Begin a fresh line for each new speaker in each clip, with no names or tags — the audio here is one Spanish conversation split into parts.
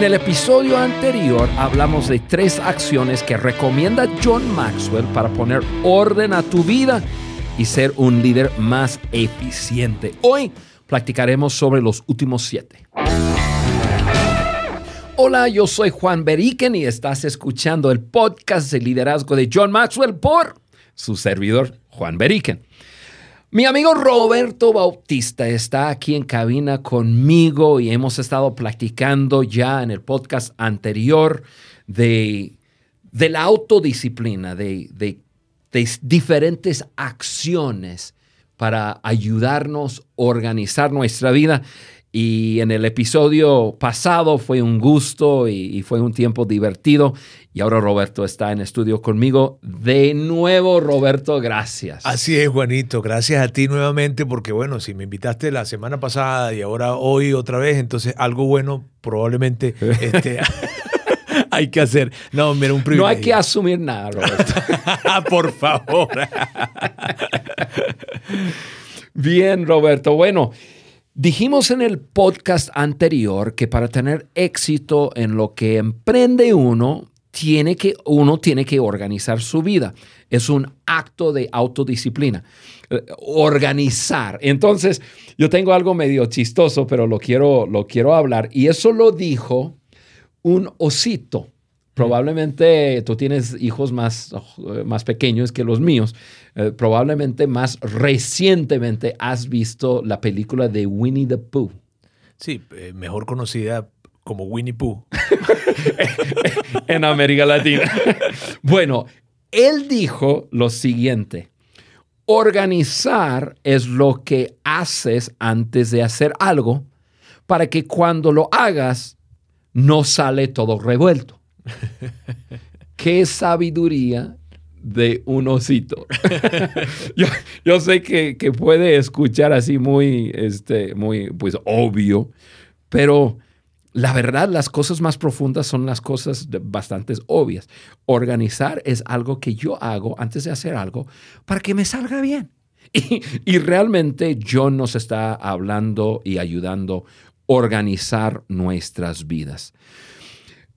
En el episodio anterior hablamos de tres acciones que recomienda John Maxwell para poner orden a tu vida y ser un líder más eficiente. Hoy practicaremos sobre los últimos siete. Hola, yo soy Juan Beriken y estás escuchando el podcast de liderazgo de John Maxwell por su servidor Juan Beriken. Mi amigo Roberto Bautista está aquí en cabina conmigo y hemos estado platicando ya en el podcast anterior de, de la autodisciplina, de, de, de diferentes acciones para ayudarnos a organizar nuestra vida. Y en el episodio pasado fue un gusto y, fue un tiempo divertido. Y ahora Roberto está en estudio conmigo. De nuevo, Roberto, gracias.
Así es, Juanito. Gracias a ti nuevamente porque, bueno, si me invitaste la semana pasada y ahora hoy otra vez, entonces algo bueno probablemente este, hay que hacer. No, mira, un privilegio.
No hay que asumir nada, Roberto.
Por favor.
Bien, Roberto. Bueno. Dijimos en el podcast anterior que para tener éxito en lo que emprende uno, tiene que, uno tiene que organizar su vida. Es un acto de autodisciplina. Eh, organizar. Entonces, yo tengo algo medio chistoso, pero lo quiero, lo quiero hablar. Y eso lo dijo un osito. Probablemente tú tienes hijos más, más pequeños que los míos. Eh, probablemente más recientemente has visto la película de Winnie the Pooh.
Sí, eh, mejor conocida como Winnie Pooh.
en América Latina. bueno, él dijo lo siguiente. Organizar es lo que haces antes de hacer algo para que cuando lo hagas no sale todo revuelto. Qué sabiduría de un osito. yo, sé que, puede escuchar así muy, este, muy, pues obvio, pero la verdad, las cosas más profundas son las cosas bastante obvias. Organizar es algo que yo hago antes de hacer algo para que me salga bien. Y, y realmente John nos está hablando y ayudando a organizar nuestras vidas.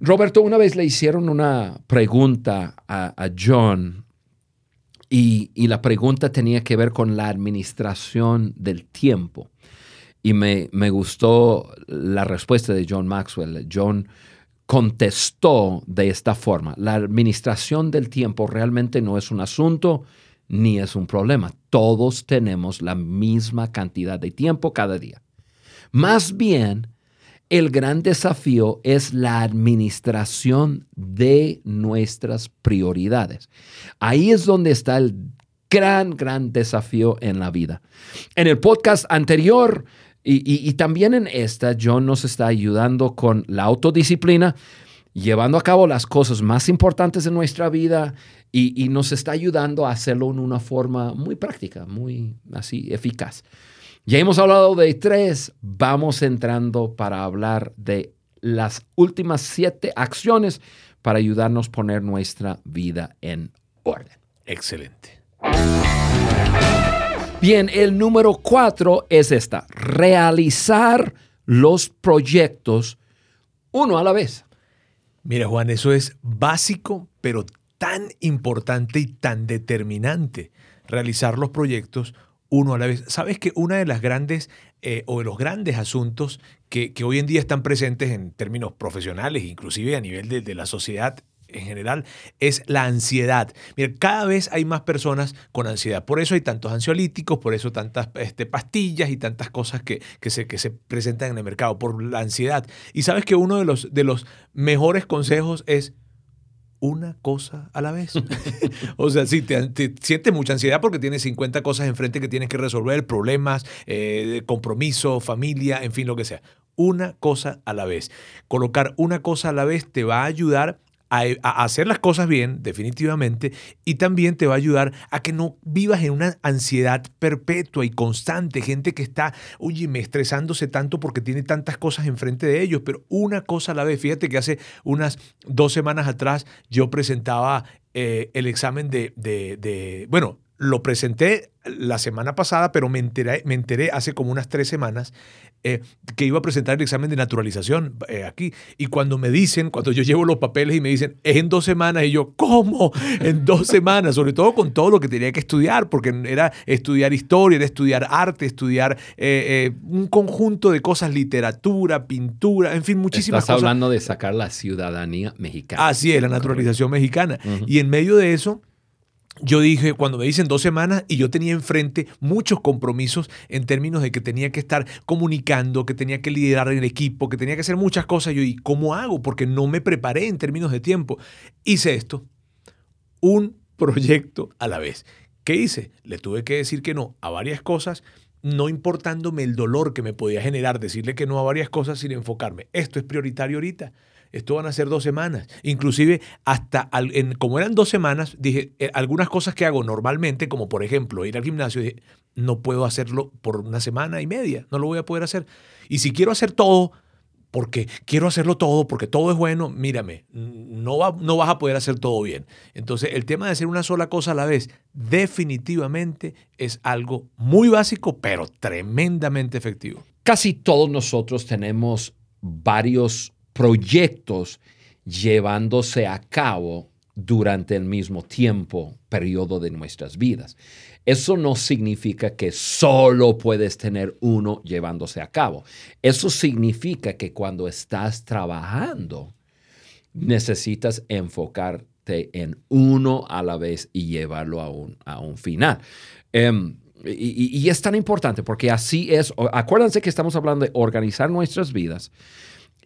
Roberto, una vez le hicieron una pregunta a, John y, la pregunta tenía que ver con la administración del tiempo. Y me, gustó la respuesta de John Maxwell. John contestó de esta forma, la administración del tiempo realmente no es un asunto ni es un problema. Todos tenemos la misma cantidad de tiempo cada día. Más bien, el gran desafío es la administración de nuestras prioridades. Ahí es donde está el gran, gran desafío en la vida. En el podcast anterior y, también en esta, John nos está ayudando con la autodisciplina, llevando a cabo las cosas más importantes de nuestra vida y, y nos está ayudando a hacerlo en una forma muy práctica, muy así eficaz. Ya hemos hablado de tres, vamos entrando para hablar de las últimas siete acciones para ayudarnos a poner nuestra vida en orden.
Excelente.
Bien, el número cuatro es esta, realizar los proyectos uno a la vez.
Mira, Juan, eso es básico, pero tan importante y tan determinante. Realizar los proyectos uno a la vez. Sabes que una de las grandes eh, o de los grandes asuntos que, hoy en día están presentes en términos profesionales, inclusive a nivel de, la sociedad en general, es la ansiedad. Mira, cada vez hay más personas con ansiedad. Por eso hay tantos ansiolíticos, por eso tantas este, pastillas y tantas cosas que, que, se, que se presentan en el mercado, por la ansiedad. Y sabes que uno de los, de los mejores consejos es una cosa a la vez. o sea, si te, sientes mucha ansiedad porque tienes 50 cosas enfrente que tienes que resolver, problemas, eh, compromiso, familia, en fin, lo que sea. Una cosa a la vez. Colocar una cosa a la vez te va a ayudar a, hacer las cosas bien, definitivamente, y también te va a ayudar a que no vivas en una ansiedad perpetua y constante, gente que está, oye, me estresándose tanto porque tiene tantas cosas enfrente de ellos, pero una cosa a la vez. Fíjate que hace unas dos semanas atrás yo presentaba eh, el examen de, de, bueno, lo presenté la semana pasada, pero me enteré, me enteré hace como unas tres semanas eh, que iba a presentar el examen de naturalización eh, aquí. Y cuando me dicen, cuando yo llevo los papeles y me dicen, es en dos semanas, y yo, ¿cómo? En dos semanas, sobre todo con todo lo que tenía que estudiar, porque era estudiar historia, era estudiar arte, estudiar eh, un conjunto de cosas, literatura, pintura, en fin, muchísimas
Estás
cosas.
hablando de sacar la ciudadanía mexicana.
Así es, la naturalización mexicana. Y en medio de eso yo dije, cuando me dicen dos semanas, y yo tenía enfrente muchos compromisos en términos de que tenía que estar comunicando, que tenía que liderar el equipo, que tenía que hacer muchas cosas. Yo, ¿y cómo hago? Porque no me preparé en términos de tiempo. Hice esto, un proyecto a la vez. ¿Qué hice? Le tuve que decir que no a varias cosas, no importándome el dolor que me podía generar decirle que no a varias cosas sin enfocarme. Esto es prioritario ahorita esto van a ser dos semanas. Inclusive, hasta en, como eran dos semanas, dije, eh, algunas cosas que hago normalmente, como por ejemplo ir al gimnasio, dije, no puedo hacerlo por una semana y media, no lo voy a poder hacer. Y si quiero hacer todo, porque quiero hacerlo todo, porque todo es bueno, mírame, no, va, no vas a poder hacer todo bien. Entonces, el tema de hacer una sola cosa a la vez, definitivamente es algo muy básico, pero tremendamente efectivo.
Casi todos nosotros tenemos varios proyectos llevándose a cabo durante el mismo tiempo, periodo de nuestras vidas. Eso no significa que solo puedes tener uno llevándose a cabo. Eso significa que cuando estás trabajando, necesitas enfocarte en uno a la vez y llevarlo a un, a un final. Em, y, y es tan importante porque así es, acuérdense que estamos hablando de organizar nuestras vidas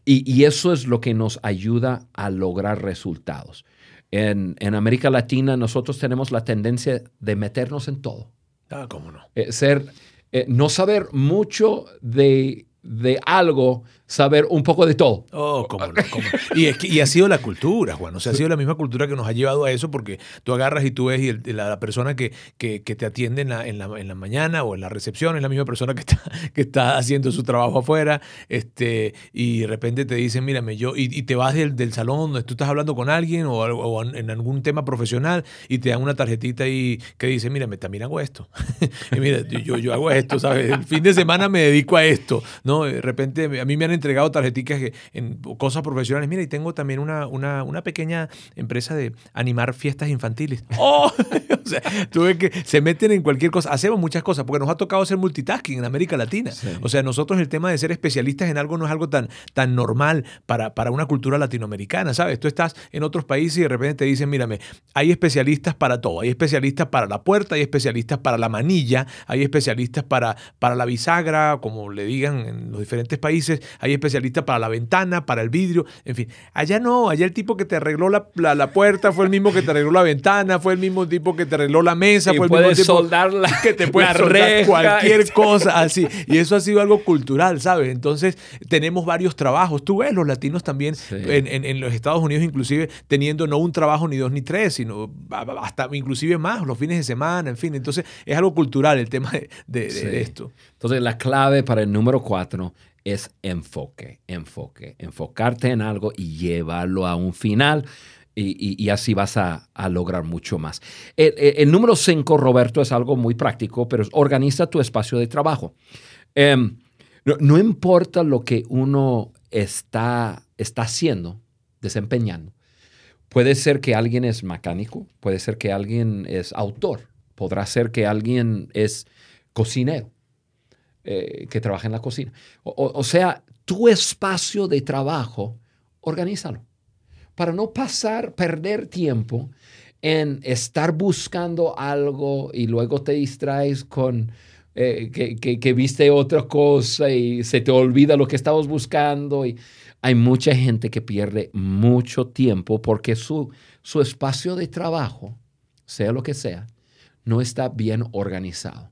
y, eso es lo que nos ayuda a lograr resultados. En, América Latina nosotros tenemos la tendencia de meternos en todo.
Ah, cómo no.
Eh, ser, eh, no saber mucho de, de algo saber un poco de todo.
Oh, cómo no, cómo Y, es que, y ha sido la cultura, Juan. O sea, ha sido la misma cultura que nos ha llevado a eso porque tú agarras y tú ves y la, persona que, que, te atiende en la, en, la, en la, mañana o en la recepción es la misma persona que está, que está haciendo su trabajo afuera este, y de repente te dicen, mírame, yo, y, te vas del, del, salón donde tú estás hablando con alguien o, o, en algún tema profesional y te dan una tarjetita ahí que dice, mírame, también hago esto. y mira, yo, yo hago esto, ¿sabes? El fin de semana me dedico a esto, ¿no? De repente a mí me han entregado tarjeticas en cosas profesionales. Mira, y tengo también una, una, una pequeña empresa de animar fiestas infantiles. ¡Oh! o sea, tuve que, se meten en cualquier cosa. Hacemos muchas cosas, porque nos ha tocado hacer multitasking en América Latina. O sea, nosotros el tema de ser especialistas en algo no es algo tan, tan normal para, para una cultura latinoamericana, ¿sabes? Tú estás en otros países y de repente te dicen, mírame, hay especialistas para todo. Hay especialistas para la puerta, hay especialistas para la manilla, hay especialistas para, para la bisagra, como le digan en los diferentes países, hay especialistas para la ventana, para el vidrio, en fin. Allá no, allá el tipo que te arregló la, la, puerta fue el mismo que te arregló la ventana, fue el mismo tipo que te arregló la mesa, fue el mismo tipo
soldar la,
que te puede soldar cualquier cosa así. Y eso ha sido algo cultural, ¿sabes? Entonces tenemos varios trabajos. Tú ves los latinos también en, en, los Estados Unidos inclusive teniendo no un trabajo ni dos ni tres, sino hasta inclusive más, los fines de semana, en fin. Entonces es algo cultural el tema de, de esto.
Entonces la clave para el número cuatro es enfoque, enfoque, enfocarte en algo y llevarlo a un final. Y, así vas a, lograr mucho más. El, número cinco, Roberto, es algo muy práctico, pero organiza tu espacio de trabajo. Em, no, importa lo que uno está, está haciendo, desempeñando. Puede ser que alguien es mecánico, puede ser que alguien es autor, podrá ser que alguien es cocinero. Eh, que trabaja en la cocina. O, sea, tu espacio de trabajo, organízalo. Para no pasar, perder tiempo en estar buscando algo y luego te distraes con eh, que, viste otra cosa y se te olvida lo que estabas buscando. Y hay mucha gente que pierde mucho tiempo porque su, su espacio de trabajo, sea lo que sea, no está bien organizado.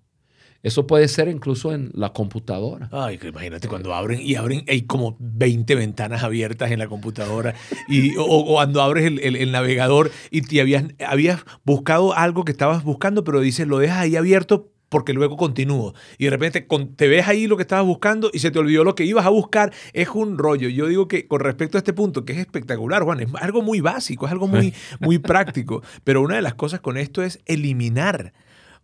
Eso puede ser incluso en la computadora.
Ay, que imagínate cuando abren y abren, hay como 20 ventanas abiertas en la computadora. Y, o, cuando abres el, navegador y te habías, habías buscado algo que estabas buscando, pero dices, lo dejas ahí abierto porque luego continúo. Y de repente te ves ahí lo que estabas buscando y se te olvidó lo que ibas a buscar. Es un rollo. Yo digo que con respecto a este punto, que es espectacular, Juan, es algo muy básico, es algo muy, muy práctico. Pero una de las cosas con esto es eliminar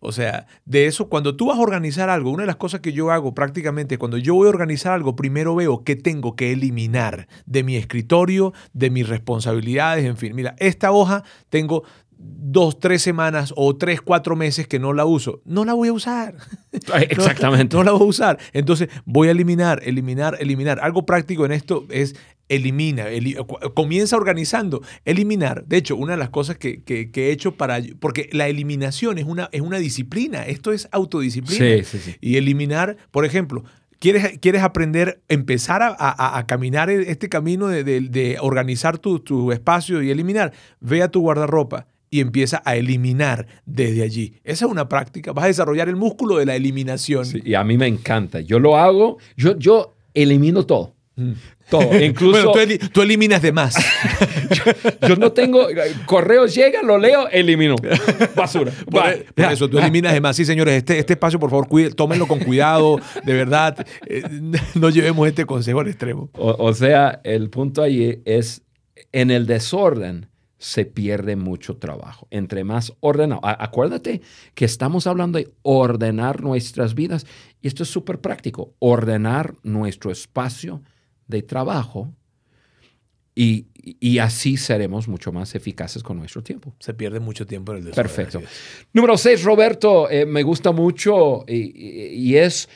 O sea, de eso, cuando tú vas a organizar algo, una de las cosas que yo hago prácticamente, cuando yo voy a organizar algo, primero veo qué tengo que eliminar de mi escritorio, de mis responsabilidades, en fin. Mira, esta hoja tengo dos, tres semanas o tres, cuatro meses que no la uso, no la voy a usar.
Exactamente.
No, la voy a usar. Entonces voy a eliminar, eliminar, eliminar. Algo práctico en esto es elimina, comienza organizando, eliminar. De hecho, una de las cosas que, he hecho para... Porque la eliminación es una, es una disciplina, esto es autodisciplina.
Sí, sí, sí.
Y eliminar, por ejemplo, ¿Quieres, ¿Quieres, aprender, empezar a, caminar este camino de, organizar tu, tu, espacio y eliminar? Ve a tu guardarropa y empieza a eliminar desde allí. Esa es una práctica. Vas a desarrollar el músculo de la eliminación.
y a mí me encanta. Yo lo hago, yo, yo elimino todo. Todo. Incluso.
tú, eliminas de más.
yo, no tengo. Correos llega, lo leo, elimino. Basura.
Por, e, eso, tú eliminas de más. Sí, señores, este, este espacio, por favor, tómenlo con cuidado. De verdad, eh, no llevemos este consejo al extremo.
o sea, el punto ahí es en el desorden se pierde mucho trabajo. Entre más ordenado. Acuérdate que estamos hablando de ordenar nuestras vidas y esto es súper práctico. Ordenar nuestro espacio de trabajo y, así seremos mucho más eficaces con nuestro tiempo.
Se pierde mucho tiempo en el
desorden. Perfecto. Número seis, Roberto, eh, me gusta mucho y es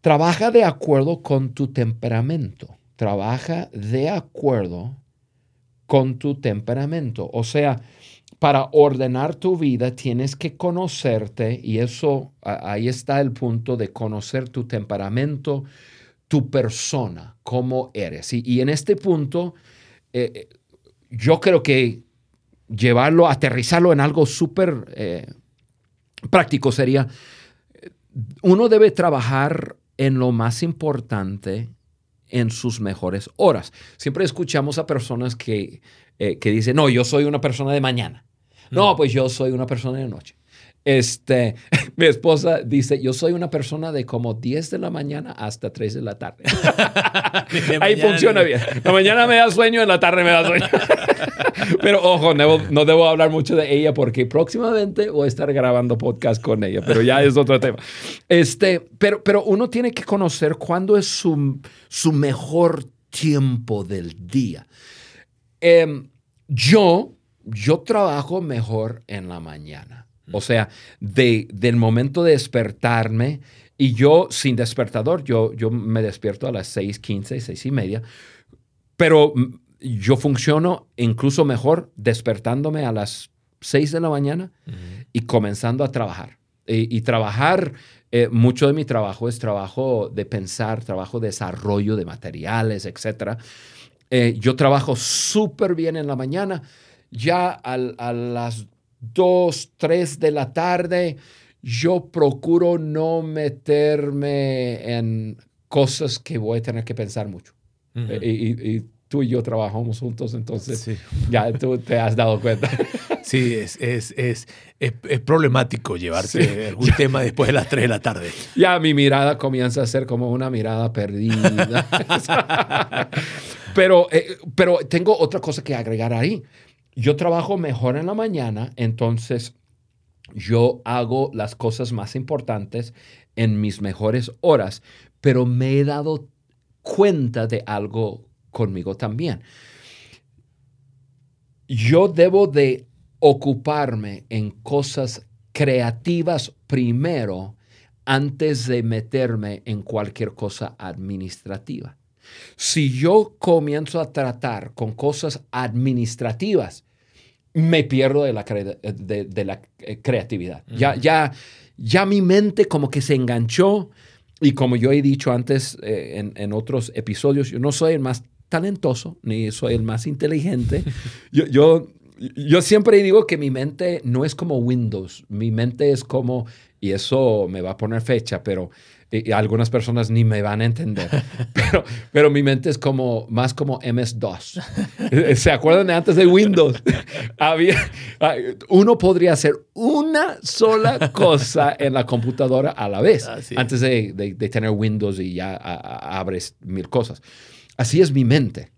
trabaja de acuerdo con tu temperamento. Trabaja de acuerdo con tu temperamento. O sea, para ordenar tu vida tienes que conocerte y eso, ahí está el punto de conocer tu temperamento, tu persona, cómo eres. Y, en este punto, eh, eh, yo creo que llevarlo, aterrizarlo en algo súper eh, práctico sería, uno debe trabajar en lo más importante en sus mejores horas. Siempre escuchamos a personas que, eh, que dicen, no, yo soy una persona de mañana. No, pues yo soy una persona de noche. Este, mi esposa dice, yo soy una persona de como 10 de la mañana hasta 3 de la tarde. Ahí funciona bien. La mañana me da sueño, en la tarde me da sueño. pero ojo, no, debo hablar mucho de ella porque próximamente voy a estar grabando podcast con ella, pero ya es otro tema. Este, pero, pero uno tiene que conocer cuándo es su, su mejor tiempo del día. Em, yo, yo trabajo mejor en la mañana. O sea, de, del momento de despertarme, y yo sin despertador, yo, yo me despierto a las 6:15, 6 y media, pero yo funciono incluso mejor despertándome a las 6 de la mañana y comenzando a trabajar. Y, trabajar, eh, mucho de mi trabajo es trabajo de pensar, trabajo de desarrollo de materiales, etc. Eh, yo trabajo súper bien en la mañana. Ya a las 2, 3 de la tarde, yo procuro no meterme en cosas que voy a tener que pensar mucho. Eh, y, tú y yo trabajamos juntos, entonces ya tú te has dado cuenta.
Sí, es, es, es, es problemático llevarte algún tema después de las 3 de la tarde.
Ya mi mirada comienza a ser como una mirada perdida. pero, eh, pero tengo otra cosa que agregar ahí yo trabajo mejor en la mañana, entonces yo hago las cosas más importantes en mis mejores horas, pero me he dado cuenta de algo conmigo también. Yo debo de ocuparme en cosas creativas primero antes de meterme en cualquier cosa administrativa. Si yo comienzo a tratar con cosas administrativas, me pierdo de la, de, la eh, creatividad. ya, ya, ya mi mente como que se enganchó y como yo he dicho antes eh, en, otros episodios, yo no soy el más talentoso ni soy el más inteligente. yo, yo, yo siempre digo que mi mente no es como Windows, mi mente es como, y eso me va a poner fecha, pero y, algunas personas ni me van a entender, pero, pero mi mente es como más como MS-DOS. ¿Se acuerdan de antes de Windows? Había, uno podría hacer una sola cosa en la computadora a la vez, antes de, de, tener Windows y ya abres mil cosas. Así es mi mente.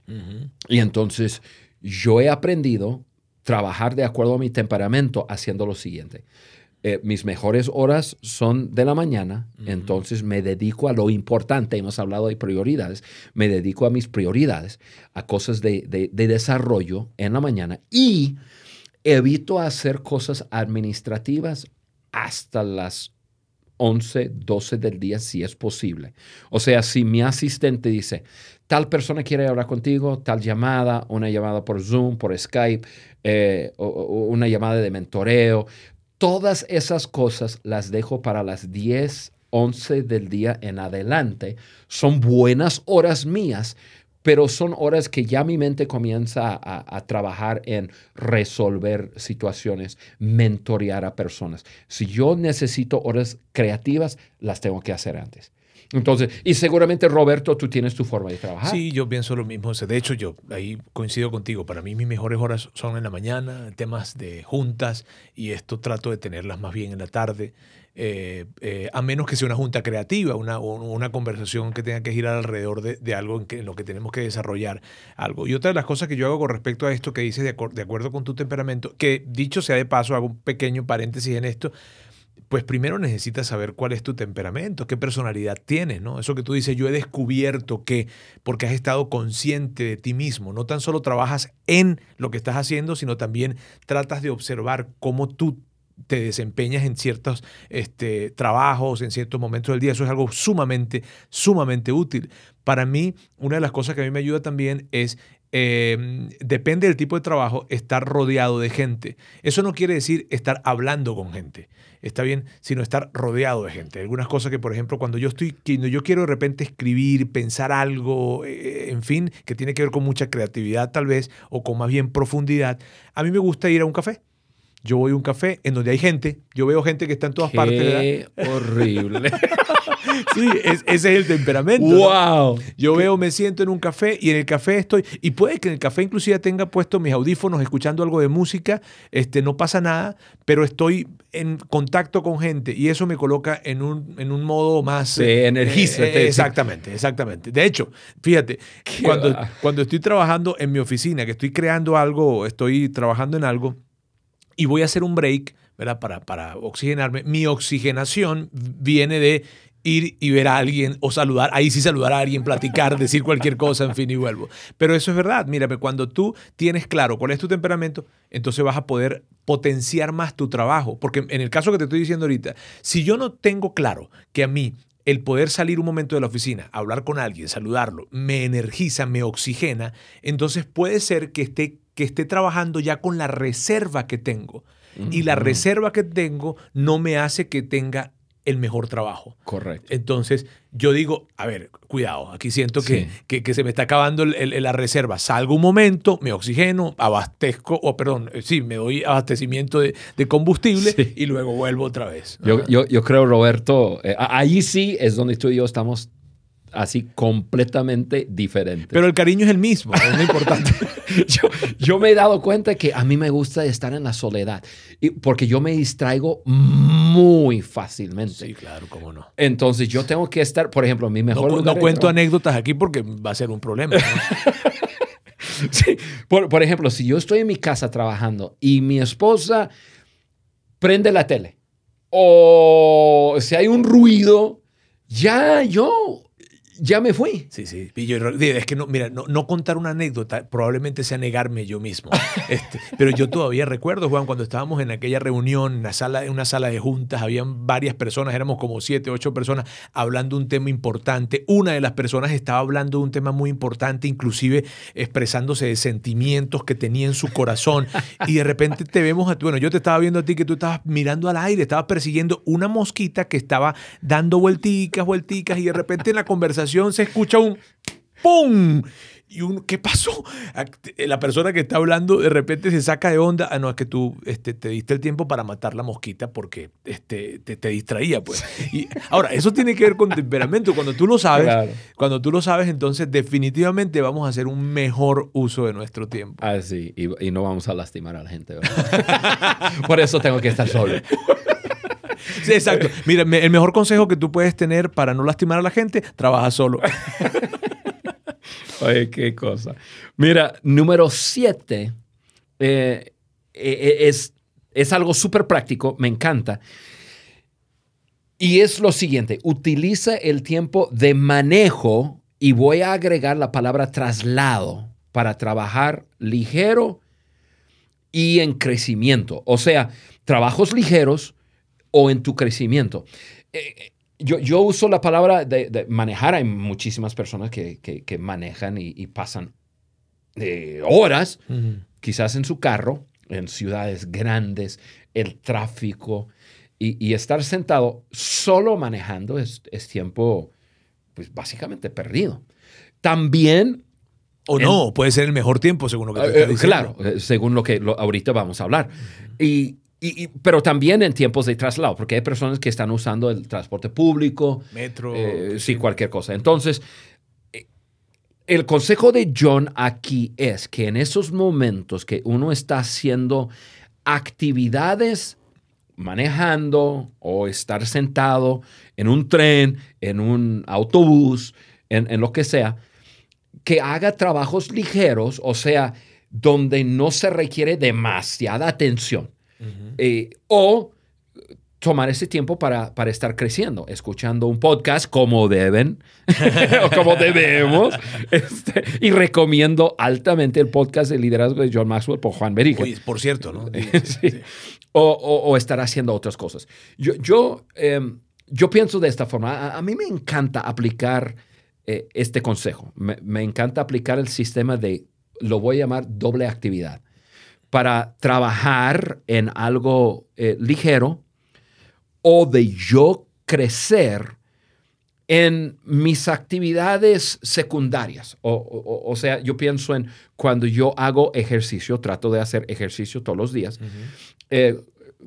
Y entonces yo he aprendido trabajar de acuerdo a mi temperamento haciendo lo siguiente. Eh, mis mejores horas son de la mañana, entonces me dedico a lo importante, hemos hablado de prioridades, me dedico a mis prioridades, a cosas de, de, de desarrollo en la mañana y evito hacer cosas administrativas hasta las 11, 12 del día si es posible. O sea, si mi asistente dice, tal persona quiere hablar contigo, tal llamada, una llamada por Zoom, por Skype, eh, o, una llamada de mentoreo, todas esas cosas las dejo para las 10, 11 del día en adelante. Son buenas horas mías pero son horas que ya mi mente comienza a, trabajar en resolver situaciones, mentorear a personas. Si yo necesito horas creativas, las tengo que hacer antes. Entonces, y seguramente Roberto, tú tienes tu forma de trabajar.
Sí, yo pienso lo mismo. De hecho, yo ahí coincido contigo. Para mí mis mejores horas son en la mañana, temas de juntas, y esto trato de tenerlas más bien en la tarde. Eh, eh, a menos que sea una junta creativa, una, una conversación que tenga que girar alrededor de, algo en, lo que tenemos que desarrollar algo. Y otra de las cosas que yo hago con respecto a esto que dices de, de acuerdo con tu temperamento, que dicho sea de paso, hago un pequeño paréntesis en esto, pues primero necesitas saber cuál es tu temperamento, qué personalidad tienes, ¿no? Eso que tú dices, yo he descubierto que, porque has estado consciente de ti mismo, no tan solo trabajas en lo que estás haciendo, sino también tratas de observar cómo tú te desempeñas en ciertos este, trabajos, en ciertos momentos del día. Eso es algo sumamente, sumamente útil. Para mí, una de las cosas que a mí me ayuda también es em, depende del tipo de trabajo, estar rodeado de gente. Eso no quiere decir estar hablando con gente, está bien, sino estar rodeado de gente. Algunas cosas que, por ejemplo, cuando yo estoy, yo quiero de repente escribir, pensar algo, eh, en fin, que tiene que ver con mucha creatividad tal vez, o con más bien profundidad, a mí me gusta ir a un café yo voy a un café en donde hay gente, yo veo gente que está en todas
Qué
partes.
horrible.
sí, ese es el temperamento.
¡Wow!
Yo veo, me siento en un café y en el café estoy, y puede que en el café inclusive tenga puesto mis audífonos escuchando algo de música, este, no pasa nada, pero estoy en contacto con gente y eso me coloca en un, en un modo más...
Se energiza.
Eh, exactamente, exactamente. De hecho, fíjate, cuando, cuando estoy trabajando en mi oficina, que estoy creando algo, estoy trabajando en algo, y voy a hacer un break, ¿verdad? Para, para oxigenarme. Mi oxigenación viene de ir y ver a alguien o saludar, ahí sí saludar a alguien, platicar, decir cualquier cosa, en fin, y vuelvo. Pero eso es verdad, mírame, cuando tú tienes claro cuál es tu temperamento, entonces vas a poder potenciar más tu trabajo. Porque en el caso que te estoy diciendo ahorita, si yo no tengo claro que a mí el poder salir un momento de la oficina, hablar con alguien, saludarlo, me energiza, me oxigena, entonces puede ser que esté que esté trabajando ya con la reserva que tengo. Y la reserva que tengo no me hace que tenga el mejor trabajo.
Correcto.
Entonces, yo digo, a ver, cuidado, aquí siento que, que, se me está acabando la reserva. Salgo un momento, me oxigeno, abastezco, o perdón, eh, sí, me doy abastecimiento de, combustible y luego vuelvo otra vez.
Yo, yo, yo creo, Roberto, eh, ahí sí es donde tú y yo estamos así completamente diferente.
Pero el cariño es el mismo, es muy importante.
yo, me he dado cuenta que a mí me gusta estar en la soledad, y porque yo me distraigo muy fácilmente.
Sí, claro, cómo no.
Entonces yo tengo que estar, por ejemplo, mi mejor...
No, cuento anécdotas aquí porque va a ser un problema.
sí, por, por ejemplo, si yo estoy en mi casa trabajando y mi esposa prende la tele o si hay un ruido, ya yo ya me fui.
Sí, sí. es que no, mira, no, contar una anécdota probablemente sea negarme yo mismo. Este, pero yo todavía recuerdo, Juan, cuando estábamos en aquella reunión, en, la sala, en una sala de juntas, habían varias personas, éramos como siete, ocho personas, hablando de un tema importante. Una de las personas estaba hablando de un tema muy importante, inclusive expresándose de sentimientos que tenía en su corazón. Y de repente te vemos a ti, bueno, yo te estaba viendo a ti que tú estabas mirando al aire, estabas persiguiendo una mosquita que estaba dando vuelticas, vuelticas, y de repente en la conversación se escucha un ¡pum! Y uno, ¿qué pasó? La persona que está hablando de repente se saca de onda. Ah, no, es que tú este, te diste el tiempo para matar la mosquita porque este, te, distraía, pues. Y, ahora, eso tiene que ver con temperamento. Cuando tú lo sabes, cuando tú lo sabes, entonces definitivamente vamos a hacer un mejor uso de nuestro tiempo.
Ah, sí, y, y no vamos a lastimar a la gente. Por eso tengo que estar solo.
Exacto. Mira, el mejor consejo que tú puedes tener para no lastimar a la gente, trabaja solo.
Oye, qué cosa. Mira, número siete eh, eh, es, es algo súper práctico, me encanta. Y es lo siguiente, utiliza el tiempo de manejo y voy a agregar la palabra traslado para trabajar ligero y en crecimiento. O sea, trabajos ligeros o en tu crecimiento. Eh, yo, uso la palabra de, manejar. Hay muchísimas personas que, manejan y, pasan eh, horas, quizás en su carro, en ciudades grandes, el tráfico, y, estar sentado solo manejando es, tiempo, pues básicamente perdido. También...
O no, puede ser el mejor tiempo según lo que te
eh, Claro, eh, según lo que ahorita vamos a hablar. y, pero también en tiempos de traslado, porque hay personas que están usando el transporte público.
Metro.
Eh, sí, cualquier cosa. Entonces, el consejo de John aquí es que en esos momentos que uno está haciendo actividades manejando o estar sentado en un tren, en un autobús, en, lo que sea, que haga trabajos ligeros, o sea, donde no se requiere demasiada atención. Eh, o tomar ese tiempo para, para, estar creciendo, escuchando un podcast como deben o como debemos. Este, y recomiendo altamente el podcast de liderazgo de John Maxwell por Juan Beriga.
por cierto, ¿no?
O, estar haciendo otras cosas. Yo, yo, em, yo pienso de esta forma. A, mí me encanta aplicar eh, este consejo. Me, encanta aplicar el sistema de, lo voy a llamar doble actividad, para trabajar en algo eh, ligero o de yo crecer en mis actividades secundarias. O, sea, yo pienso en cuando yo hago ejercicio, trato de hacer ejercicio todos los días. Eh,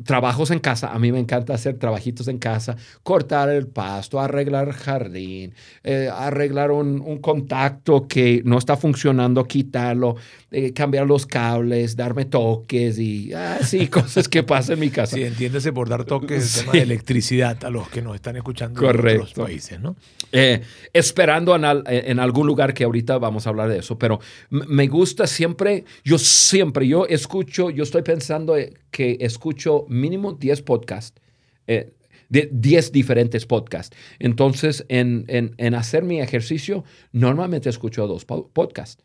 trabajos en casa, a mí me encanta hacer trabajitos en casa, cortar el pasto, arreglar jardín, eh, arreglar un, contacto que no está funcionando, quitarlo, eh, cambiar los cables, darme toques y así cosas que pasan en mi casa.
Sí, entiéndese por dar toques el tema de electricidad a los que nos están escuchando en otros países, ¿no?
Eh, esperando en, en, algún lugar que ahorita vamos a hablar de eso, pero me gusta siempre, yo siempre, yo escucho, yo estoy pensando que escucho mínimo 10 podcasts, eh, de 10 diferentes podcasts. Entonces, en, en, hacer mi ejercicio, normalmente escucho dos podcasts.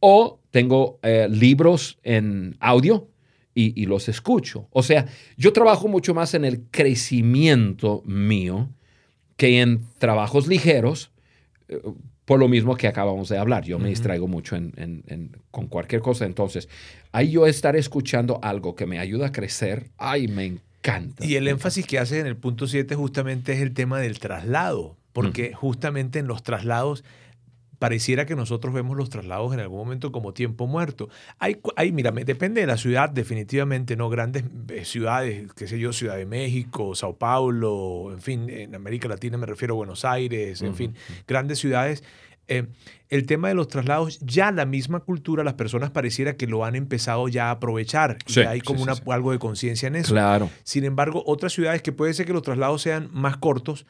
O tengo eh, libros en audio y, los escucho. O sea, yo trabajo mucho más en el crecimiento mío que en trabajos ligeros, eh, por lo mismo que acabamos de hablar. Yo me distraigo mucho con cualquier cosa. Entonces, ahí yo estar escuchando algo que me ayuda a crecer, ay, me encanta.
Y el énfasis que hace en el punto 7 justamente es el tema del traslado, porque justamente en los traslados pareciera que nosotros vemos los traslados en algún momento como tiempo muerto. Hay, hay mira, depende de la ciudad, definitivamente, ¿no? Grandes eh, ciudades, qué sé yo, Ciudad de México, Sao Paulo, en fin, en América Latina me refiero a Buenos Aires, en fin, grandes ciudades. Eh, el tema de los traslados, ya la misma cultura, las personas pareciera que lo han empezado ya a aprovechar. y hay como una, algo de conciencia en eso.
Claro.
Sin embargo, otras ciudades que puede ser que los traslados sean más cortos,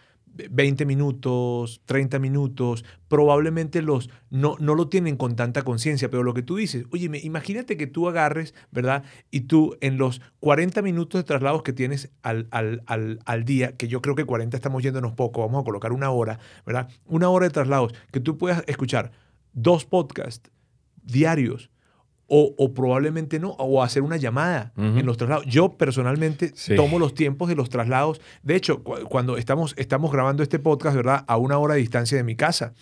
20 minutos, 30 minutos, probablemente los no, no lo tienen con tanta conciencia, pero lo que tú dices, oye, imagínate que tú agarres, ¿verdad? Y tú en los 40 minutos de traslados que tienes al, al, al, día, que yo creo que 40 estamos yéndonos poco, vamos a colocar una hora, ¿verdad? Una hora de traslados, que tú puedas escuchar dos podcasts diarios o, probablemente no, o hacer una llamada en los traslados. Yo personalmente tomo los tiempos de los traslados. De hecho, cuando estamos, estamos grabando este podcast, ¿verdad? A una hora de distancia de mi casa.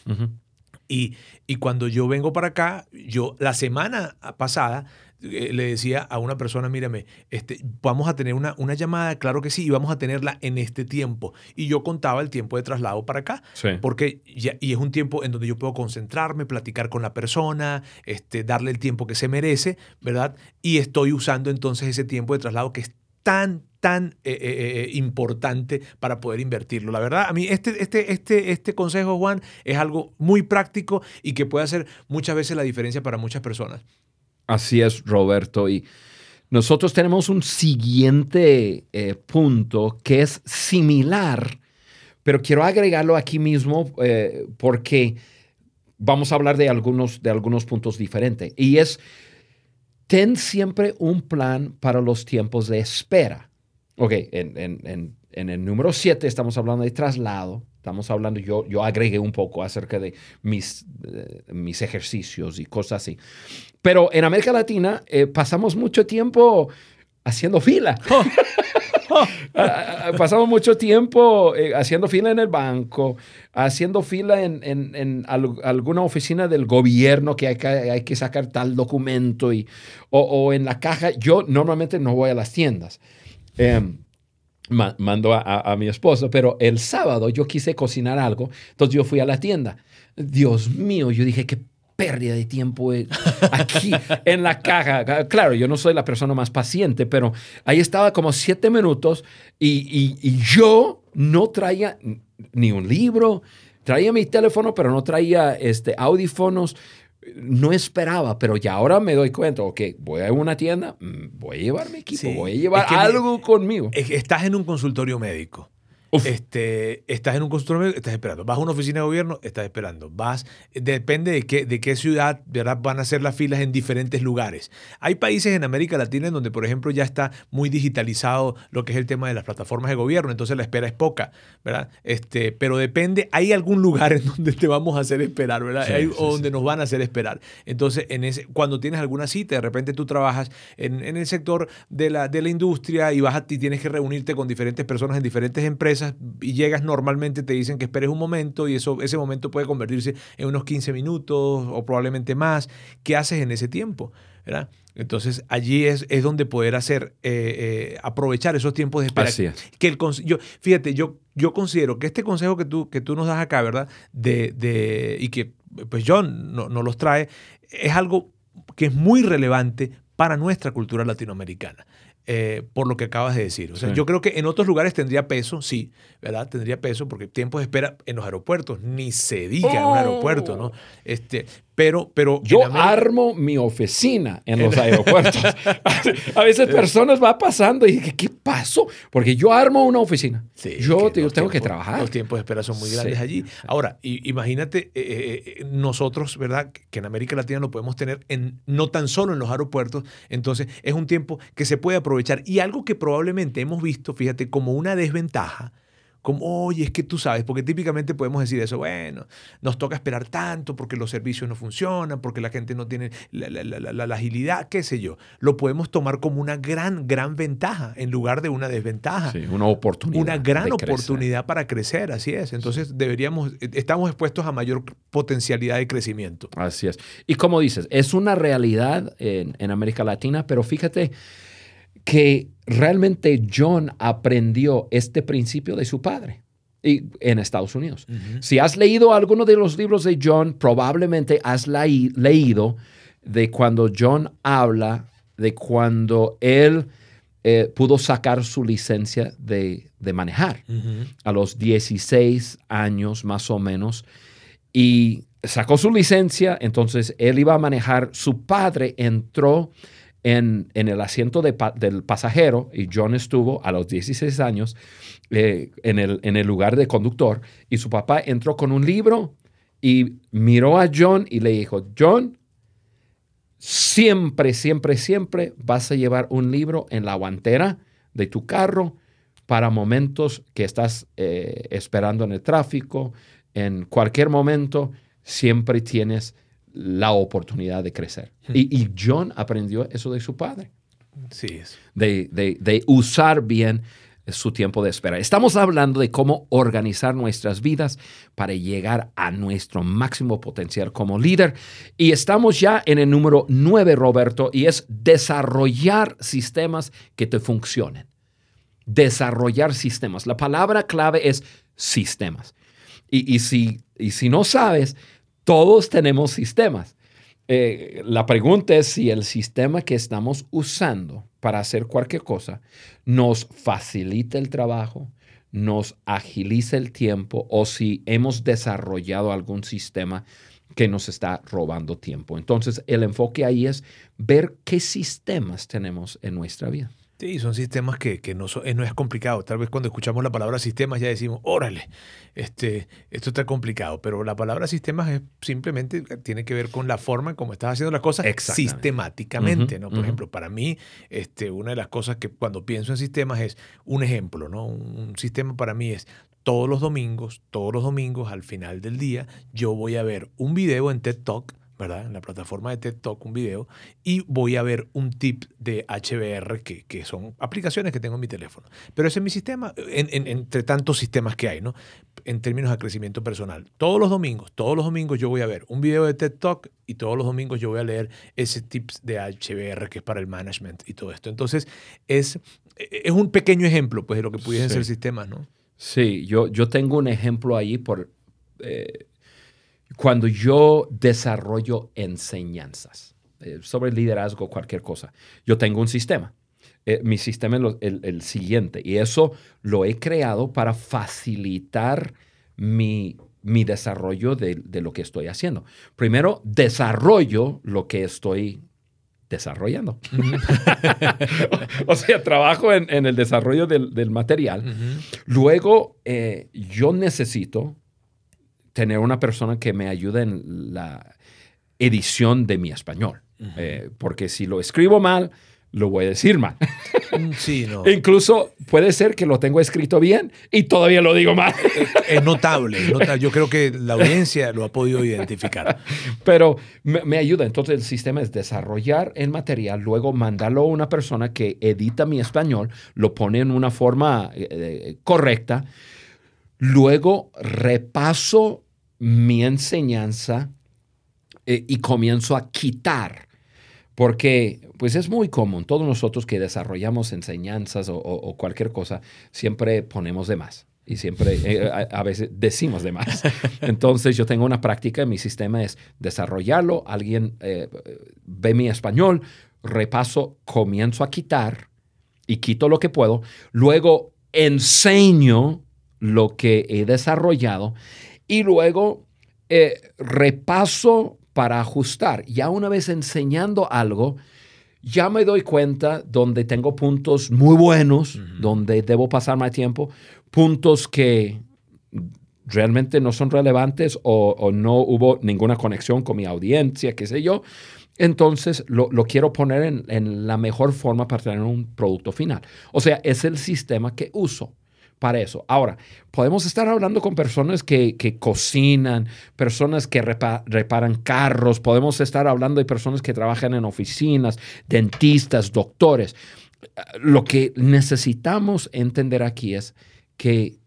Y, y, cuando yo vengo para acá, yo la semana pasada eh, le decía a una persona, mírame, este, vamos a tener una, una llamada, claro que sí, y vamos a tenerla en este tiempo. Y yo contaba el tiempo de traslado para acá, porque y es un tiempo en donde yo puedo concentrarme, platicar con la persona, este, darle el tiempo que se merece, ¿verdad? Y estoy usando entonces ese tiempo de traslado que es tan, tan eh, eh, importante para poder invertirlo. La verdad, a mí este, este, este, este consejo, Juan, es algo muy práctico y que puede hacer muchas veces la diferencia para muchas personas.
Así es, Roberto. Y nosotros tenemos un siguiente eh, punto que es similar, pero quiero agregarlo aquí mismo eh, porque vamos a hablar de algunos, de algunos puntos diferentes. Y es ten siempre un plan para los tiempos de espera. Ok, en, el número 7 estamos hablando de traslado. Estamos hablando, yo, yo agregué un poco acerca de mis, eh, mis ejercicios y cosas así. Pero en América Latina eh, pasamos mucho tiempo haciendo fila. Ah, ah, pasamos mucho tiempo eh, haciendo fila en el banco, haciendo fila en, alguna oficina del gobierno que hay, que hay que sacar tal documento y, o, en la caja. Yo normalmente no voy a las tiendas. Em, mando a, mi esposo, pero el sábado yo quise cocinar algo, entonces yo fui a la tienda. Dios mío, yo dije, qué pérdida de tiempo eh, aquí en la caja. Claro, yo no soy la persona más paciente, pero ahí estaba como siete minutos y, yo no traía ni un libro, traía mi teléfono, pero no traía este, audífonos. No esperaba, pero ya ahora me doy cuenta, ok, voy a una tienda, mm, voy a llevar mi equipo, voy a llevar algo conmigo.
Estás en un consultorio médico este, estás en un consultorio, estás esperando. Vas a una oficina de gobierno, estás esperando. Vas, depende de qué, de qué ciudad ¿verdad? van a ser las filas en diferentes lugares. Hay países en América Latina en donde, por ejemplo, ya está muy digitalizado lo que es el tema de las plataformas de gobierno, entonces la espera es poca, ¿verdad? Este, pero depende, hay algún lugar en donde te vamos a hacer esperar, ¿verdad? o donde nos van a hacer esperar. Entonces, en ese, cuando tienes alguna cita, de repente tú trabajas en, en el sector de la, de la industria y vas a, y tienes que reunirte con diferentes personas en diferentes empresas y llegas normalmente, te dicen que esperes un momento y eso, ese momento puede convertirse en unos 15 minutos o probablemente más. ¿Qué haces en ese tiempo? ¿verdad? Entonces allí es, es donde poder hacer, eh, eh, aprovechar esos tiempos de espera. Que el, yo, fíjate, yo, yo considero que este consejo que tú, que tú nos das acá, ¿verdad? De, de, y que pues John no, no los trae, es algo que es muy relevante para nuestra cultura latinoamericana. Eh, por lo que acabas de decir. O sea, yo creo que en otros lugares tendría peso, sí, ¿verdad? Tendría peso porque tiempo de espera en los aeropuertos, ni se diga en un aeropuerto, ¿no? Este, pero, pero
yo armo mi oficina en los aeropuertos. a veces personas van pasando y dicen, ¿qué pasó? Porque yo armo una oficina. yo tengo que trabajar.
Los tiempos de espera son muy grandes allí. Ahora, imagínate eh, eh, eh, nosotros, ¿verdad? Que en América Latina lo podemos tener en, no tan solo en los aeropuertos. Entonces, es un tiempo que se puede aprovechar. Y algo que probablemente hemos visto, fíjate, como una desventaja como, oye, es que tú sabes, porque típicamente podemos decir eso, bueno, nos toca esperar tanto porque los servicios no funcionan, porque la gente no tiene la, agilidad, qué sé yo. Lo podemos tomar como una gran, gran ventaja en lugar de una desventaja.
Sí, una oportunidad.
Una gran oportunidad para crecer, así es. Entonces deberíamos, estamos expuestos a mayor potencialidad de crecimiento.
Así es. Y como dices, es una realidad en, en América Latina, pero fíjate que realmente John aprendió este principio de su padre y en Estados Unidos. Si has leído alguno de los libros de John, probablemente has leído de cuando John habla de cuando él eh, pudo sacar su licencia de, manejar a los 16 años más o menos y sacó su licencia, entonces él iba a manejar, su padre entró en, el asiento del pasajero y John estuvo a los 16 años eh, en, el, lugar de conductor y su papá entró con un libro y miró a John y le dijo, John, siempre, siempre, siempre vas a llevar un libro en la guantera de tu carro para momentos que estás eh, esperando en el tráfico, en cualquier momento, siempre tienes la oportunidad de crecer. Hmm. Y, John aprendió eso de su padre.
Sí.
De, de, usar bien su tiempo de espera. Estamos hablando de cómo organizar nuestras vidas para llegar a nuestro máximo potencial como líder. Y estamos ya en el número nueve, Roberto, y es desarrollar sistemas que te funcionen. Desarrollar sistemas. La palabra clave es sistemas. Y, y, si, y si no sabes, todos tenemos sistemas. Eh, la pregunta es si el sistema que estamos usando para hacer cualquier cosa nos facilita el trabajo, nos agiliza el tiempo o si hemos desarrollado algún sistema que nos está robando tiempo. Entonces, el enfoque ahí es ver qué sistemas tenemos en nuestra vida.
Sí, son sistemas que, que no, son- eh, no es complicado. Tal vez cuando escuchamos la palabra sistemas ya decimos, órale, este, esto está complicado. Pero la palabra sistemas es simplemente eh, tiene que ver con la forma en cómo estás haciendo las cosas sistemáticamente. ¿no? Por ejemplo, para mí, este, una de las cosas que cuando pienso en sistemas es un ejemplo. ¿no? Un sistema para mí es todos los domingos, todos los domingos al final del día, yo voy a ver un video en TED Talk. ¿Verdad? En la plataforma de TED Talk, un video, y voy a ver un tip de HBR, que, que son aplicaciones que tengo en mi teléfono. Pero ese es mi sistema, en- en- entre tantos sistemas que hay, ¿no? En términos de crecimiento personal. Todos los domingos, todos los domingos yo voy a ver un video de TED Talk y todos los domingos yo voy a leer ese tips de HBR, que es para el management y todo esto. Entonces, es, es un pequeño ejemplo, pues, de lo que pudiesen
Sí.
ser sistemas, ¿no?
Sí, yo, yo tengo un ejemplo ahí por eh, cuando yo desarrollo enseñanzas eh, sobre liderazgo, cualquier cosa. Yo tengo un sistema. Eh, mi sistema es lo- el, el siguiente y eso lo he creado para facilitar mi, mi desarrollo de, de lo que estoy haciendo. Primero, desarrollo lo que estoy desarrollando. o sea, trabajo en, en el desarrollo del, del material. Luego, eh, yo necesito tener una persona que me ayude en la edición de mi español. Eh, porque si lo escribo mal, lo voy a decir mal.
Mm, Sí, no.
Incluso puede ser que lo tengo escrito bien y todavía lo digo mal.
Es notable, es notable. Yo creo que la audiencia lo ha podido identificar.
Pero me, me ayuda. Entonces el sistema es desarrollar el material, luego mandarlo a una persona que edita mi español, lo pone en una forma eh, eh, correcta. Luego repaso mi enseñanza eh, y comienzo a quitar. Porque pues es muy común, todos nosotros que desarrollamos enseñanzas o, o- o cualquier cosa, siempre ponemos de más. Y siempre, eh, a, a veces decimos de más. Entonces yo tengo una práctica, mi sistema es desarrollarlo, alguien eh, ve mi español, repaso, comienzo a quitar y quito lo que puedo, luego enseño lo que he desarrollado y luego eh, repaso para ajustar. Ya una vez enseñando algo, ya me doy cuenta donde tengo puntos muy buenos, donde debo pasar más tiempo, puntos que realmente no son relevantes o, o no hubo ninguna conexión con mi audiencia, qué sé yo. Entonces lo, lo quiero poner en, en la mejor forma para tener un producto final. O sea, es el sistema que uso para eso. Ahora, podemos estar hablando con personas que, que cocinan, personas que repa- reparan carros, podemos estar hablando de personas que trabajan en oficinas, dentistas, doctores. Lo que necesitamos entender aquí es que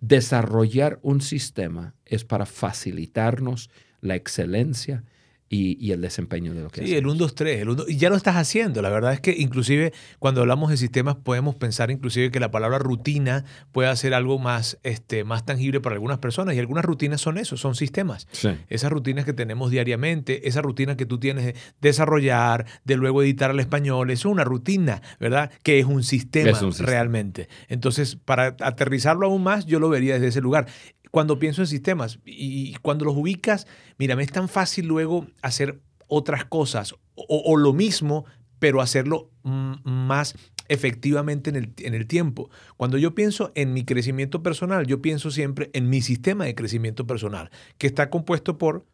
desarrollar un sistema es para facilitarnos la excelencia y, y el desempeño de lo que
Sí, el 1, 2, 3. El 1, y ya lo estás haciendo. La verdad es que inclusive cuando hablamos de sistemas podemos pensar inclusive que la palabra rutina puede ser algo más, este, más tangible para algunas personas. Y algunas rutinas son eso, son sistemas.
Sí.
Esas rutinas que tenemos diariamente, esa rutina que tú tienes de desarrollar, de luego editar al español, eso es una rutina, ¿verdad? Que es un sistema,
Es un sistema.
realmente. Entonces, para aterrizarlo aún más, yo lo vería desde ese lugar. Cuando pienso en sistemas y cuando los ubicas, mira, me es tan fácil luego hacer otras cosas o, o lo mismo, pero hacerlo más efectivamente en el, en el tiempo. Cuando yo pienso en mi crecimiento personal, yo pienso siempre en mi sistema de crecimiento personal, que está compuesto por,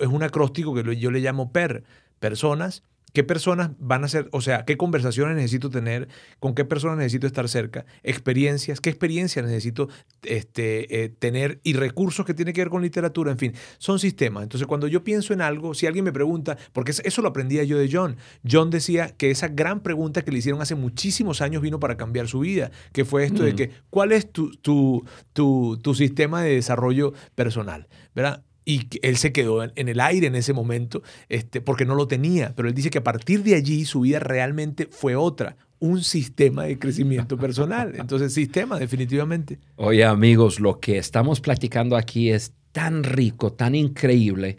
es un acróstico que yo le llamo PER, personas. ¿Qué personas van a ser, o sea, qué conversaciones necesito tener, con qué personas necesito estar cerca, experiencias, qué experiencias necesito este, eh, tener y recursos que tienen que ver con literatura, en fin, son sistemas. Entonces, cuando yo pienso en algo, si alguien me pregunta, porque eso- lo aprendía yo de John, John decía que esa gran pregunta que le hicieron hace muchísimos años vino para cambiar su vida, que fue esto de
Mm.
que, ¿cuál es tu, tu, tu, tu sistema de desarrollo personal? ¿Verdad? Y él se quedó en, en el aire en ese momento este, porque no lo tenía. Pero él dice que a partir de allí su vida realmente fue otra, un sistema de crecimiento personal. Entonces, sistema, definitivamente.
Oye amigos, lo que estamos platicando aquí es tan rico, tan increíble.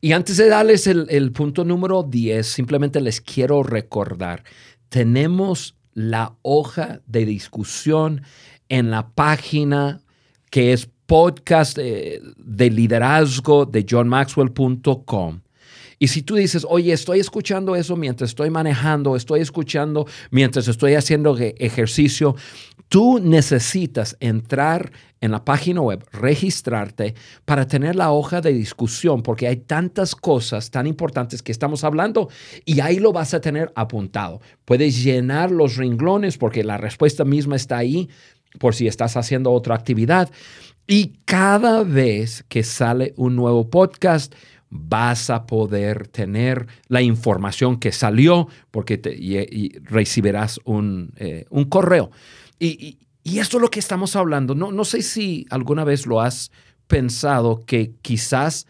Y antes de darles el, el punto número 10, simplemente les quiero recordar, tenemos la hoja de discusión en la página que es podcast eh, de liderazgo de johnmaxwell.com. Y si tú dices, oye, estoy escuchando eso mientras estoy manejando, estoy escuchando mientras estoy haciendo ejercicio, tú necesitas entrar en la página web, registrarte para tener la hoja de discusión, porque hay tantas cosas tan importantes que estamos hablando y ahí lo vas a tener apuntado. Puedes llenar los renglones porque la respuesta misma está ahí por si estás haciendo otra actividad. Y cada vez que sale un nuevo podcast, vas a poder tener la información que salió porque recibirás un, eh, correo. Y, esto es lo que estamos hablando. No, no sé si alguna vez lo has pensado que quizás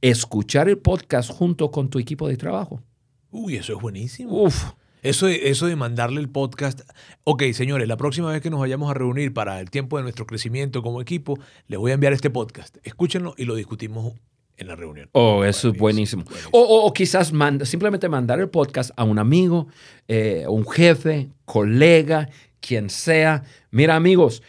escuchar el podcast junto con tu equipo de trabajo.
Uy, eso es buenísimo. Uf. Eso de, eso de mandarle el podcast. Ok, señores, la próxima vez que nos vayamos a reunir para el tiempo de nuestro crecimiento como equipo, les voy a enviar este podcast. Escúchenlo y lo discutimos en la reunión.
Oh, eso es buenísimo. O, quizás simplemente mandar el podcast a un amigo, eh, un jefe, colega, quien sea. Mira, amigos,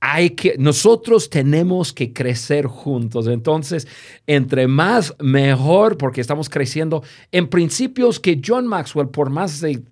hay que, nosotros tenemos que crecer juntos. Entonces, entre más, mejor, porque estamos creciendo en principios que John Maxwell, por más de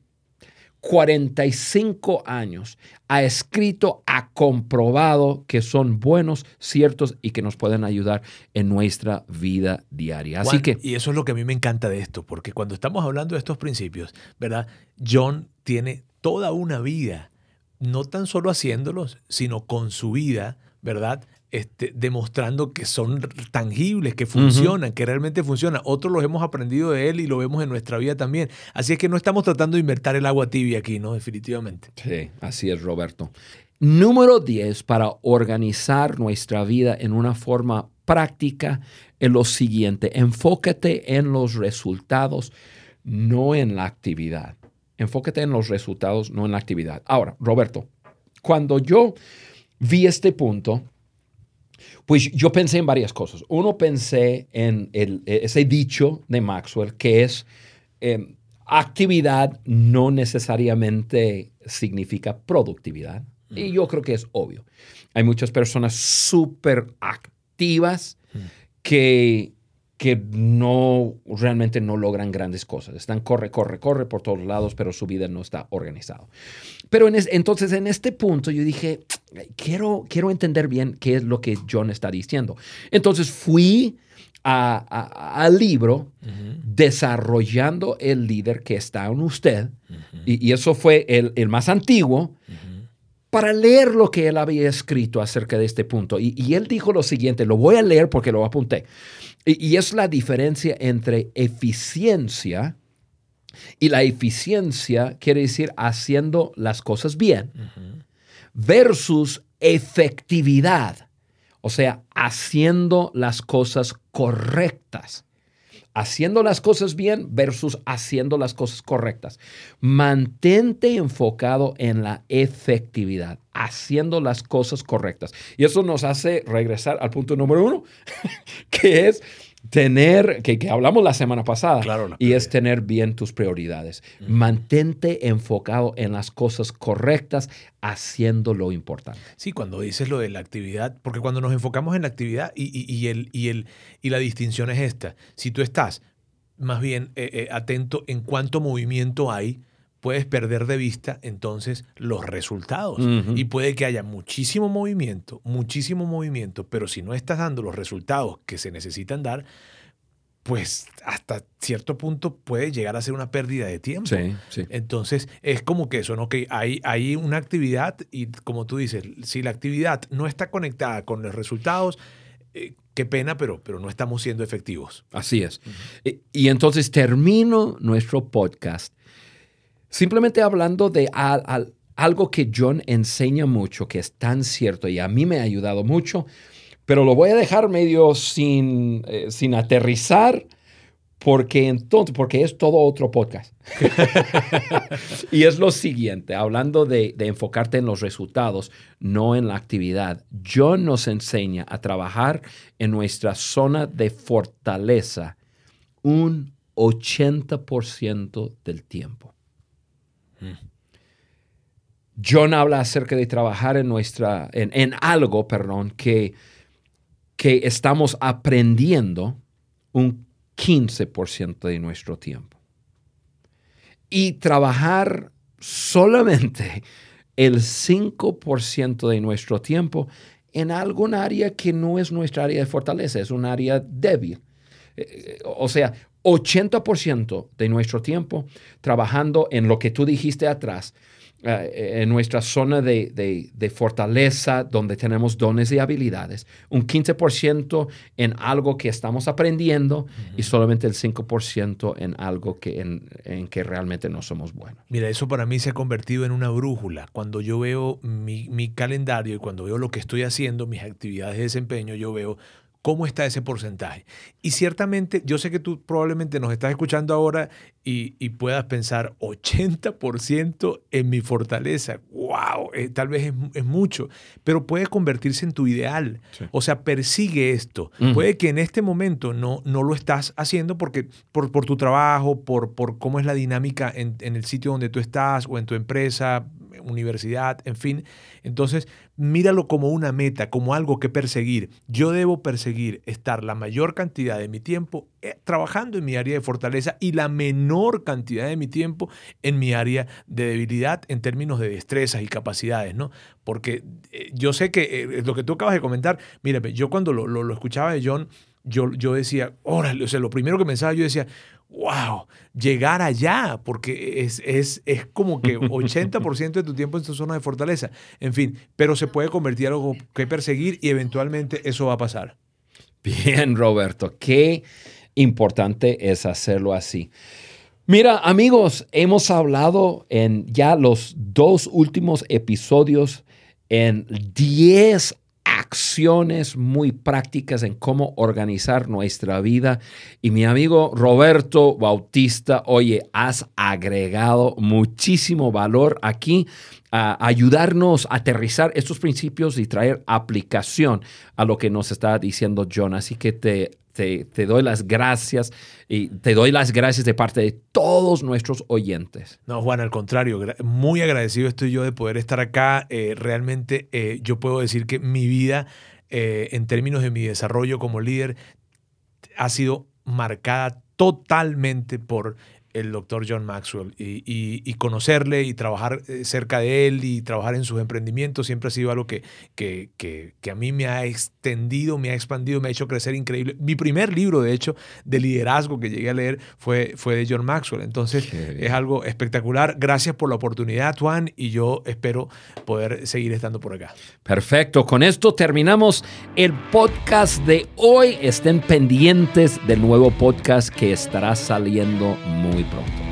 45 años ha escrito, ha comprobado que son buenos, ciertos y que nos pueden ayudar en nuestra vida diaria. Así que
y eso es lo que a mí me encanta de esto, porque cuando estamos hablando de estos principios, ¿verdad? John tiene toda una vida no tan solo haciéndolos, sino con su vida, ¿verdad? Este, demostrando que son tangibles, que funcionan, que realmente funcionan. Otros los hemos aprendido de él y lo vemos en nuestra vida también. Así es que no estamos tratando de inventar el agua tibia aquí, ¿no? Definitivamente.
Sí, así es, Roberto. Número 10, para organizar nuestra vida en una forma práctica, es lo siguiente. Enfócate en los resultados, no en la actividad. Enfócate en los resultados, no en la actividad. Ahora, Roberto, cuando yo vi este punto, pues yo pensé en varias cosas. Uno, pensé en ese dicho de Maxwell que es em, actividad no necesariamente significa productividad. Y yo creo que es obvio. Hay muchas personas súper activas que que no realmente no logran grandes cosas. Están corre, corre, corre por todos lados, pero su vida no está organizada. Pero entonces en este punto yo dije, quiero, quiero entender bien qué es lo que John está diciendo. Entonces fui al libro Desarrollando el líder que está en usted, y, eso fue el, el más antiguo, para leer lo que él había escrito acerca de este punto. Y, y él dijo lo siguiente, lo voy a leer porque lo apunté. Y, es la diferencia entre eficiencia y la eficiencia quiere decir haciendo las cosas bien versus efectividad, o sea, haciendo las cosas correctas. Haciendo las cosas bien versus haciendo las cosas correctas. Mantente enfocado en la efectividad, haciendo las cosas correctas. Y eso nos hace regresar al punto número uno, que es tener, que, hablamos la semana pasada, y es tener bien tus prioridades. Mantente enfocado en las cosas correctas, haciendo lo importante.
Sí, cuando dices lo de la actividad, porque cuando nos enfocamos en la actividad y, el, y, el, y la distinción es esta, si tú estás más bien eh, eh, atento en cuánto movimiento hay, puedes perder de vista entonces los resultados. Y puede que haya muchísimo movimiento, muchísimo movimiento, pero si no estás dando los resultados que se necesitan dar, pues hasta cierto punto puede llegar a ser una pérdida de tiempo. Entonces es como que eso, ¿no? Que hay, hay una actividad y como tú dices, si la actividad no está conectada con los resultados, eh, qué pena, pero, pero no estamos siendo efectivos.
Así es. y, entonces termino nuestro podcast Simplemente hablando de algo que John enseña mucho, que es tan cierto y a mí me ha ayudado mucho, pero lo voy a dejar medio sin, eh, sin aterrizar porque entonces, porque es todo otro podcast. y es lo siguiente, hablando de, de, enfocarte en los resultados, no en la actividad. John nos enseña a trabajar en nuestra zona de fortaleza un 80% del tiempo. John habla acerca de trabajar en nuestra, en, algo, perdón, que, que estamos aprendiendo un 15% de nuestro tiempo. Y trabajar solamente el 5% de nuestro tiempo en algún área que no es nuestra área de fortaleza, es un área débil. Eh, o sea, 80% de nuestro tiempo trabajando en lo que tú dijiste atrás, eh, en nuestra zona de, fortaleza, donde tenemos dones y habilidades, un 15% en algo que estamos aprendiendo y solamente el 5% en algo que, en, que realmente no somos buenos.
Mira, eso para mí se ha convertido en una brújula. Cuando yo veo mi, mi calendario y cuando veo lo que estoy haciendo, mis actividades de desempeño, yo veo ¿Cómo está ese porcentaje? Y ciertamente, yo sé que tú probablemente nos estás escuchando ahora y, puedas pensar 80% en mi fortaleza. ¡Wow! Eh, tal vez es, mucho, pero puede convertirse en tu ideal. O sea, persigue esto. Puede que en este momento no, no lo estás haciendo porque por, por tu trabajo, por, por cómo es la dinámica en, en el sitio donde tú estás o en tu empresa, universidad, en fin. Entonces, míralo como una meta, como algo que perseguir. Yo debo perseguir estar la mayor cantidad de mi tiempo eh, trabajando en mi área de fortaleza y la menor cantidad de mi tiempo en mi área de debilidad en términos de destrezas y capacidades, ¿no? Porque eh, yo sé que eh, lo que tú acabas de comentar, mírame, yo cuando lo, escuchaba de John, yo, yo decía, órale, o sea, lo primero que pensaba, yo decía, wow, llegar allá, porque es, es, es como que 80% de tu tiempo en tu zona de fortaleza. En fin, pero se puede convertir en algo que perseguir y eventualmente eso va a pasar.
Bien, Roberto, qué importante es hacerlo así. Mira, amigos, hemos hablado en ya los dos últimos episodios en 10 acciones muy prácticas en cómo organizar nuestra vida. Y mi amigo Roberto Bautista, oye, has agregado muchísimo valor aquí a ayudarnos a aterrizar estos principios y traer aplicación a lo que nos está diciendo John. Así que te te, doy las gracias y te doy las gracias de parte de todos nuestros oyentes.
No, Juan, al contrario, muy agradecido estoy yo de poder estar acá. Eh, realmente eh, yo puedo decir que mi vida, eh, en términos de mi desarrollo como líder, ha sido marcada totalmente por el doctor John Maxwell y, conocerle y trabajar eh, cerca de él y trabajar en sus emprendimientos siempre ha sido algo que, que, que, a mí me ha extendido, me ha expandido, me ha hecho crecer increíble. Mi primer libro, de hecho, de liderazgo que llegué a leer fue, fue de John Maxwell. Entonces es algo espectacular. Gracias por la oportunidad, Juan, y yo espero poder seguir estando por acá.
Perfecto. Con esto terminamos el podcast de hoy. Estén pendientes del nuevo podcast que estará saliendo muy pronto.